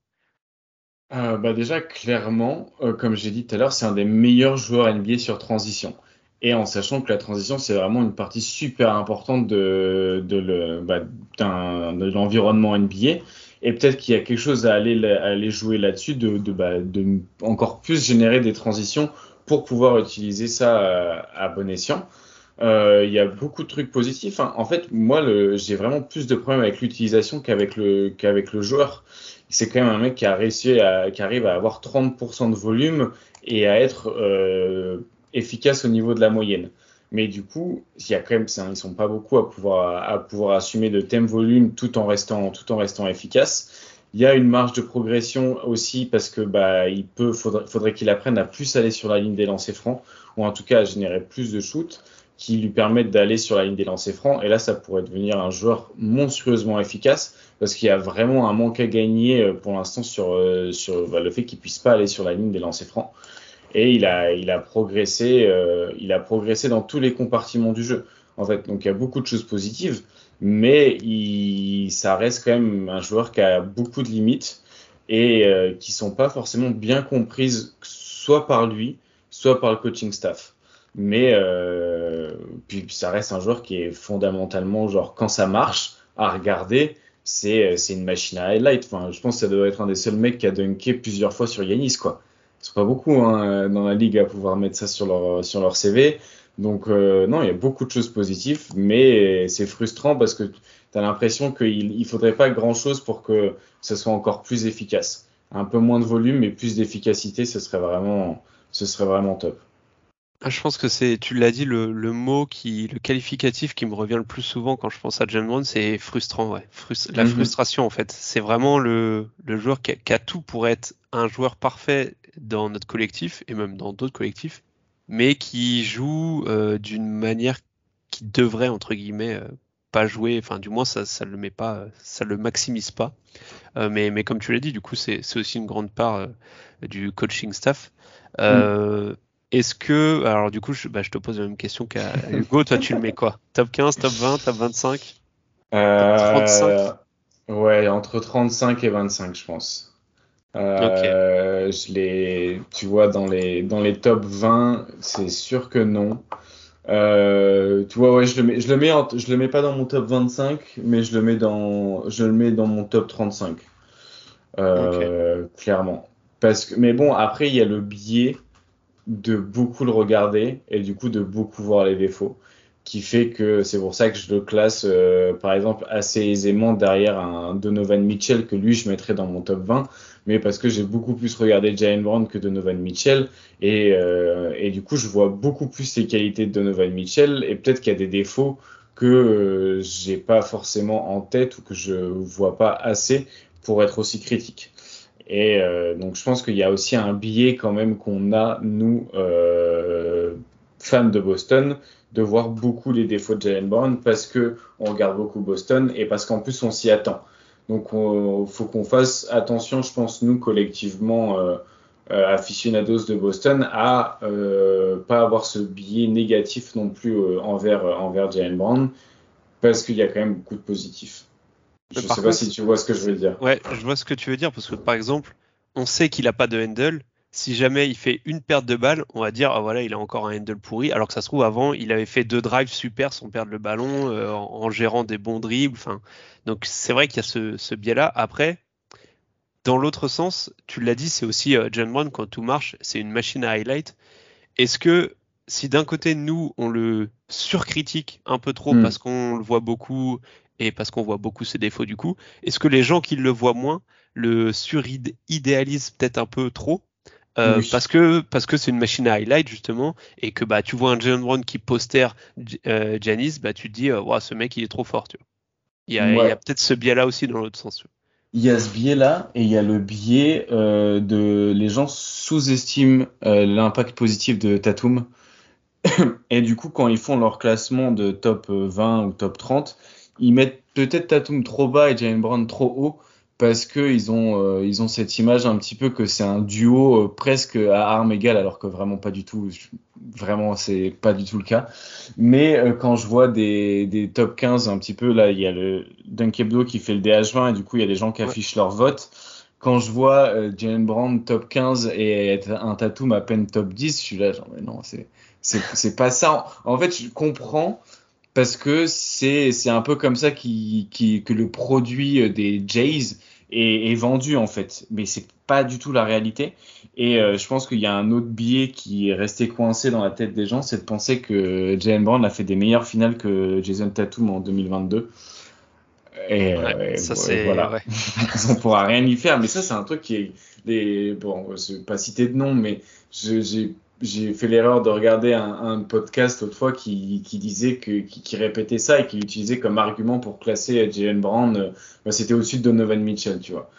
Euh, bah déjà, clairement, euh, comme j'ai dit tout à l'heure, c'est un des meilleurs joueurs NBA sur transition. Et en sachant que la transition, c'est vraiment une partie super importante de, bah, l'environnement NBA. Et peut-être qu'il y a quelque chose à aller, jouer là-dessus, de, de, bah, de encore plus générer des transitions pour pouvoir utiliser ça à, à bon escient. Euh, il y a beaucoup de trucs positifs. Hein. En fait, moi, j'ai vraiment plus de problèmes avec l'utilisation le, qu'avec le joueur c'est quand même un mec qui a réussi à, arrive à avoir 30% de volume et à être euh, efficace au niveau de la moyenne. Mais du coup, il y a quand même, ils sont pas beaucoup à pouvoir, assumer de thème volume tout en restant, tout en restant efficace. Il y a une marge de progression aussi parce que bah il peut, faudrait, faudrait qu'il apprenne à plus aller sur la ligne des lancers francs ou en tout cas à générer plus de shoots qui lui permettent d'aller sur la ligne des lancers francs. Et là, ça pourrait devenir un joueur monstrueusement efficace parce qu'il y a vraiment un manque à gagner euh, pour l'instant sur, euh, sur bah, le fait qu'il puisse pas aller sur la ligne des lancers francs. Et il a, il a progressé, euh, il a progressé dans tous les compartiments du jeu. En fait, donc il y a beaucoup de choses positives, mais il, ça reste quand même un joueur qui a beaucoup de limites et euh, qui sont pas forcément bien comprises soit par lui, soit par le coaching staff. Mais euh, puis ça reste un joueur qui est fondamentalement genre quand ça marche à regarder, c'est c'est une machine à highlight. Enfin, je pense que ça doit être un des seuls mecs qui a dunké plusieurs fois sur Yanis quoi. Ils sont pas beaucoup hein, dans la ligue à pouvoir mettre ça sur leur sur leur CV. Donc euh, non, il y a beaucoup de choses positives, mais c'est frustrant parce que tu as l'impression qu'il il faudrait pas grand chose pour que ce soit encore plus efficace. Un peu moins de volume mais plus d'efficacité, ce serait vraiment ce serait vraiment top. Ah, je pense que c'est, tu l'as dit, le, le, mot qui, le qualificatif qui me revient le plus souvent quand je pense à John Brown, c'est frustrant, ouais. Frust la mm -hmm. frustration, en fait. C'est vraiment le, le joueur qui a, qui a, tout pour être un joueur parfait dans notre collectif et même dans d'autres collectifs, mais qui joue euh, d'une manière qui devrait, entre guillemets, euh, pas jouer, enfin, du moins, ça, ça le met pas, ça le maximise pas. Euh, mais, mais comme tu l'as dit, du coup, c'est aussi une grande part euh, du coaching staff. Mm. Est-ce que, alors du coup, je, bah, je, te pose la même question qu'à Hugo. Toi, tu le mets quoi? Top 15, top 20, top 25 euh, top 35 Ouais, entre 35 et 25, je pense. Euh, okay. Je les, tu vois, dans les, dans les top 20, c'est sûr que non. Euh, tu vois, ouais, je le mets, je le mets, en, je le mets pas dans mon top 25, mais je le mets dans, je le mets dans mon top 35. Euh, okay. Clairement. Parce que, mais bon, après, il y a le biais de beaucoup le regarder et du coup de beaucoup voir les défauts qui fait que c'est pour ça que je le classe euh, par exemple assez aisément derrière un Donovan Mitchell que lui je mettrais dans mon top 20 mais parce que j'ai beaucoup plus regardé Jalen Brown que Donovan Mitchell et, euh, et du coup je vois beaucoup plus les qualités de Donovan Mitchell et peut-être qu'il y a des défauts que euh, j'ai pas forcément en tête ou que je vois pas assez pour être aussi critique. Et euh, donc je pense qu'il y a aussi un biais quand même qu'on a, nous, euh, fans de Boston, de voir beaucoup les défauts de Jalen Brown parce que on regarde beaucoup Boston et parce qu'en plus on s'y attend. Donc il faut qu'on fasse attention, je pense, nous, collectivement, euh, euh, aficionados de Boston, à euh, pas avoir ce biais négatif non plus envers, envers Jalen Brown parce qu'il y a quand même beaucoup de positifs. Je ne sais pas si tu vois ce que je veux dire. Ouais, je vois ce que tu veux dire parce que par exemple, on sait qu'il a pas de handle, si jamais il fait une perte de balle, on va dire, ah voilà, il a encore un handle pourri, alors que ça se trouve, avant, il avait fait deux drives super sans perdre le ballon, euh, en, en, gérant des bons dribbles. Enfin, donc c'est vrai qu'il y a ce, ce biais-là. Après, dans l'autre sens, tu l'as dit, c'est aussi euh, John Brown, quand tout marche, c'est une machine à highlight. Est-ce que si d'un côté, nous, on le surcritique un peu trop Mm. parce qu'on le voit beaucoup et parce qu'on voit beaucoup ses défauts du coup, est-ce que les gens qui le voient moins le suridéalisent peut-être un peu trop? Euh, Oui. parce que parce que c'est une machine à highlight justement et que bah tu vois un Jalen Brown qui postère euh, Giannis, bah tu te dis euh, ce mec il est trop fort tu vois. Il y a, peut-être ce biais là aussi dans l'autre sens. tu vois. Il y a ce biais-là et il y a le biais euh, de les gens sous-estiment l'impact positif de Tatum. Et du coup, quand ils font leur classement de top euh, 20 ou top 30, ils mettent peut-être Tatum trop bas et Jalen Brown trop haut parce que ils ont euh, ils ont cette image un petit peu que c'est un duo euh, presque à armes égales alors que vraiment pas du tout. Vraiment, c'est pas du tout le cas. Mais euh, quand je vois des, des top 15 un petit peu, là, il y a le Dunkebdo qui fait le DH20 et du coup, il y a des gens qui Ouais. affichent leur vote. Quand je vois euh, Jalen Brown top 15 et un Tatum à peine top 10, je suis là, genre, mais non, c'est, c'est, c'est pas ça. En fait, je comprends parce que c'est, c'est un peu comme ça qui, qui, que le produit euh, des Jays est, est vendu, en fait. Mais c'est pas du tout la réalité. Et euh, je pense qu'il y a un autre biais qui est resté coincé dans la tête des gens, c'est de penser que Jalen Brown a fait des meilleures finales que Jason Tatum en 2022. Et, euh, Ouais, et ça c'est voilà, ouais. on pourra rien y faire. Mais ça, c'est un truc qui est bon, je vais pas citer de nom, mais je- j'ai j'ai fait l'erreur de regarder un, podcast autrefois qui, disait que qui, répétait ça et qui utilisait comme argument pour classer Jalen Brown, euh, bah, c'était au-dessus de Donovan Mitchell, tu vois.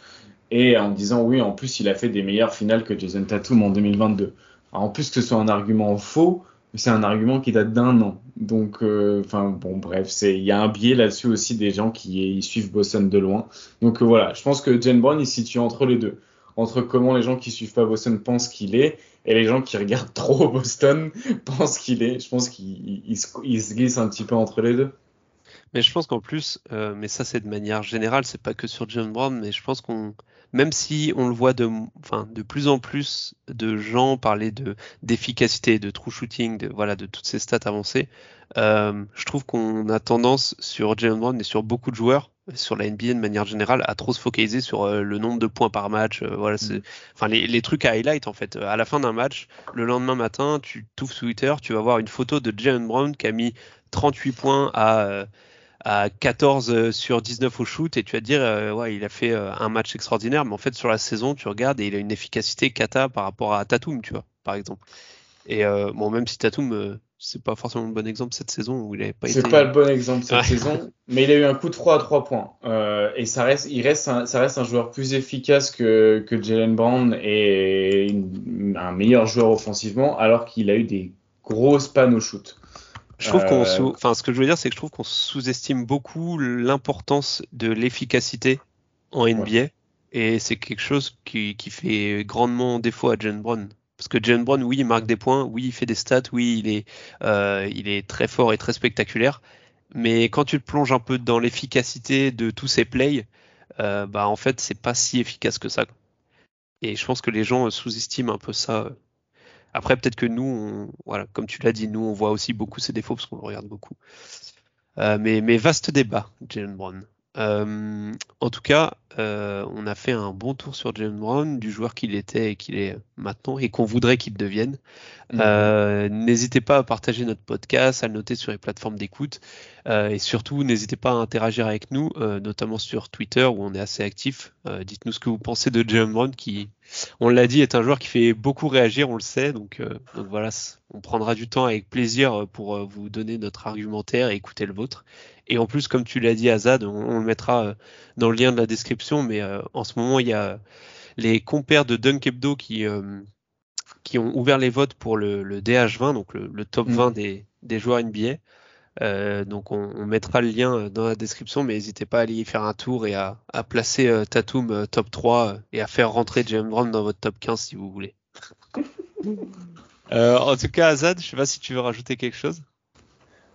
Et en disant oui, en plus, il a fait des meilleures finales que Jason Tatum en 2022. Alors, en plus que ce soit un argument faux, c'est un argument qui date d'un an. Donc, euh, enfin bon, bref, c'est il y a un biais là-dessus aussi des gens qui suivent Boston de loin. Donc euh, voilà, je pense que Jalen Brown il se situe entre les deux, entre comment les gens qui suivent pas Boston pensent qu'il est et les gens qui regardent trop Boston pensent qu'il est. Je pense qu'il il- il se, glisse un petit peu entre les deux. Mais je pense qu'en plus, euh, mais ça c'est de manière générale, c'est pas que sur John Brown, mais je pense qu'on, même si on le voit de, enfin, de plus en plus de gens parler de d'efficacité, de true shooting, de voilà, de toutes ces stats avancées, euh, je trouve qu'on a tendance sur Jalen Brown et sur beaucoup de joueurs, sur la NBA de manière générale, à trop se focaliser sur euh, le nombre de points par match, euh, voilà, c'est, Mm. enfin les, les trucs à highlight en fait. À la fin d'un match, le lendemain matin, tu t'ouvres Twitter, tu vas voir une photo de Jalen Brown qui a mis 38 points à euh, à 14 sur 19 au shoot et tu vas te dire euh, ouais il a fait euh, un match extraordinaire mais en fait sur la saison tu regardes et il a une efficacité cata par rapport à Tatum tu vois par exemple et euh, bon même si Tatum euh, c'est pas forcément le bon exemple cette saison où il avait pas C'est été pas le bon exemple cette saison, mais il a eu un coup de froid à trois points. Euh, et ça reste, il reste un, ça reste un joueur plus efficace que, que Jalen Brown et une- un meilleur joueur offensivement, alors qu'il a eu des grosses pannes au shoot. Je trouve qu'on Euh, sous... enfin ce que je veux dire c'est que je trouve qu'on sous-estime beaucoup l'importance de l'efficacité en NBA et c'est quelque chose qui, qui fait grandement défaut à Jalen Brown. Parce que Jalen Brown, oui, il marque des points, oui, il fait des stats, oui, il est, euh, il est très fort et très spectaculaire. Mais quand tu te plonges un peu dans l'efficacité de tous ses plays, euh, bah en fait, c'est pas si efficace que ça. Et je pense que les gens euh, sous-estiment un peu ça. Après, peut-être que nous, on- voilà, comme tu l'as dit, nous, on voit aussi beaucoup ses défauts parce qu'on le regarde beaucoup. Euh, mais, mais vaste débat, Jalen Brown. Euh, en tout cas, euh, on a fait un bon tour sur Jalen Brown, du joueur qu'il était et qu'il est maintenant et qu'on voudrait qu'il devienne. Mhm. Euh, n'hésitez pas à partager notre podcast, à le noter sur les plateformes d'écoute et surtout n'hésitez pas à interagir avec nous, notamment sur Twitter où on est assez actif. Dites-nous ce que vous pensez de Jalen Brown qui, on l'a dit, est un joueur qui fait beaucoup réagir, on le sait. Donc, euh, donc voilà, on prendra du temps avec plaisir pour euh, vous donner notre argumentaire et écouter le vôtre. Et en plus, comme tu l'as dit, Azad, on, on le mettra euh, dans le lien de la description. Mais euh, en ce moment, il y a les compères de Dunk Hebdo qui euh, qui ont ouvert les votes pour le, le DH20, donc le, le top Mm. 20 des, des joueurs NBA. Euh, donc on, on mettra le lien euh, dans la description, mais n'hésitez pas à aller y faire un tour et à, à placer euh, Tatum euh, top 3 euh, et à faire rentrer James Brown dans votre top 15 si vous voulez. Euh, en tout cas, Azad, je sais pas si tu veux rajouter quelque chose.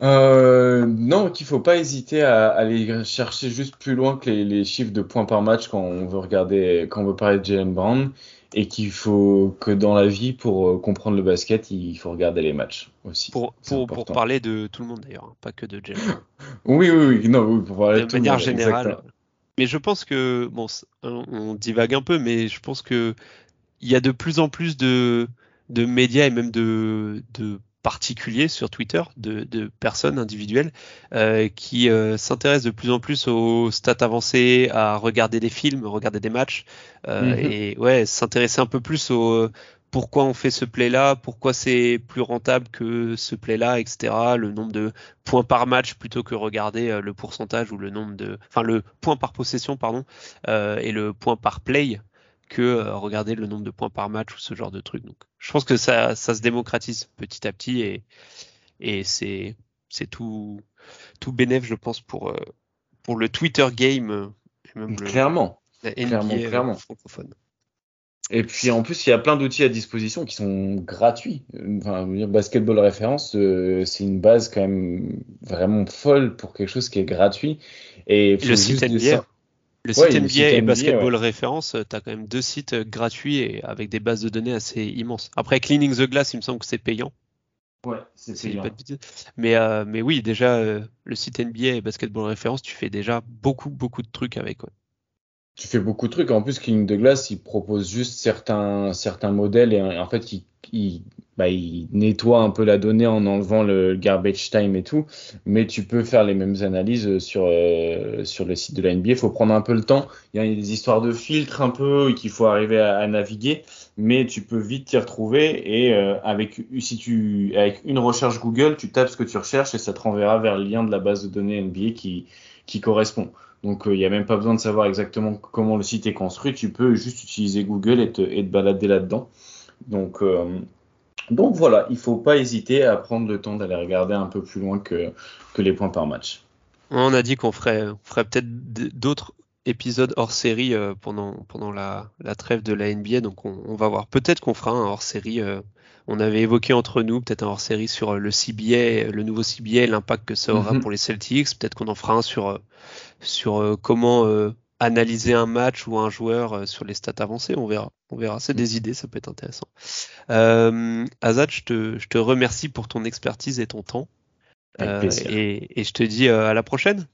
Euh, non, qu'il faut pas hésiter à aller chercher juste plus loin que les, les, chiffres de points par match quand on veut regarder, quand on veut parler de Jalen Brown, et qu'il faut que dans la vie, pour euh, comprendre le basket, il faut regarder les matchs aussi. Pour, pour, pour parler de tout le monde d'ailleurs, hein, pas que de Jalen. oui, oui, oui, non, oui, pour parler de, de manière générale. Mais je pense que bon, on divague un peu, mais je pense que il y a de plus en plus de, de médias et même de, de particuliers sur Twitter, de, de personnes individuelles euh, qui euh, s'intéressent de plus en plus aux stats avancées, à regarder des films, regarder des matchs, euh, mm-hmm. et ouais, s'intéresser un peu plus au pourquoi on fait ce play là, pourquoi c'est plus rentable que ce play là, etc. Le nombre de points par match plutôt que regarder euh, le pourcentage ou le nombre de, enfin le point par possession pardon euh, et le point par play que euh, regarder le nombre de points par match ou ce genre de truc. Donc, je pense que ça, ça se démocratise petit à petit et, et c'est, c'est tout, tout bénéf, je pense, pour, euh, pour le Twitter game. Et même clairement. Le, clairement, clairement. francophone. Et puis en plus, il y a plein d'outils à disposition qui sont gratuits. Enfin, basketball référence, euh, c'est une base quand même vraiment folle pour quelque chose qui est gratuit. Et, le site NBA, le site NBA et Basketball Référence, tu as quand même deux sites gratuits et avec des bases de données assez immenses. Après, Cleaning the Glass, il me semble que c'est payant. Ouais, c'est payant. mais, euh, mais oui, déjà, euh, le site NBA et Basketball Référence, tu fais déjà beaucoup, beaucoup de trucs avec. Tu fais beaucoup de trucs. En plus, Cleaning the Glass, il propose juste certains, certains modèles et en fait, il, il bah, il nettoie un peu la donnée en enlevant le garbage time et tout, mais tu peux faire les mêmes analyses sur, euh, sur le site de la NBA. Il faut prendre un peu le temps. Il y a des histoires de filtres un peu qu'il faut arriver à, naviguer, mais tu peux vite t'y retrouver et euh, avec, si tu, avec une recherche Google, tu tapes ce que tu recherches et ça te renverra vers le lien de la base de données NBA qui, qui correspond. Donc euh, il n'y a même pas besoin de savoir exactement comment le site est construit, tu peux juste utiliser Google et te balader là-dedans. Donc donc voilà, il faut pas hésiter à prendre le temps d'aller regarder un peu plus loin que, que les points par match. On a dit qu'on ferait, ferait peut-être d'autres épisodes hors série euh, pendant, pendant la, la, trêve de la NBA, donc on, va voir. Peut-être qu'on fera un hors série. Euh, on avait évoqué entre nous peut-être un hors série sur le CBA, le nouveau CBA, l'impact que ça aura mhm. pour les Celtics. Peut-être qu'on en fera un sur, sur euh, comment analyser un match ou un joueur euh, sur les stats avancées, on verra. On verra. C'est des idées, ça peut être intéressant. Euh, Azad, je te, je te remercie pour ton expertise et ton temps. Euh, et, et, je te dis euh, à la prochaine.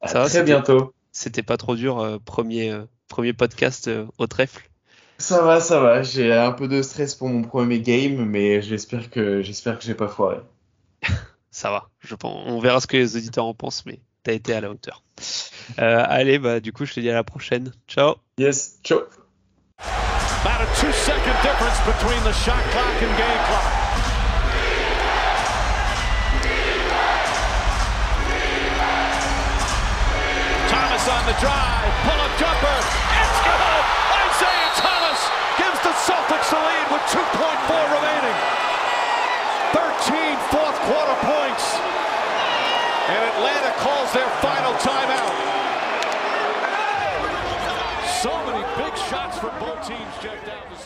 À ça très bientôt. C'était pas trop dur, premier, premier podcast au trèfle. Ça va, ça va. J'ai un peu de stress pour mon premier game, mais j'espère que j'espère que j'ai pas foiré. ça va. Je pense. On verra ce que les auditeurs en pensent, mais t'as été à la hauteur. Euh, allez, bah, du coup, je te dis à la prochaine. Ciao. Yes, ciao. About a two second difference between the shot clock and game clock. Thomas on the drive, pull up jumper, it's good! Isaiah Thomas gives the Celtics the lead with 2.4 remaining. 13 fourth quarter points. And Atlanta calls their for both teams checked out.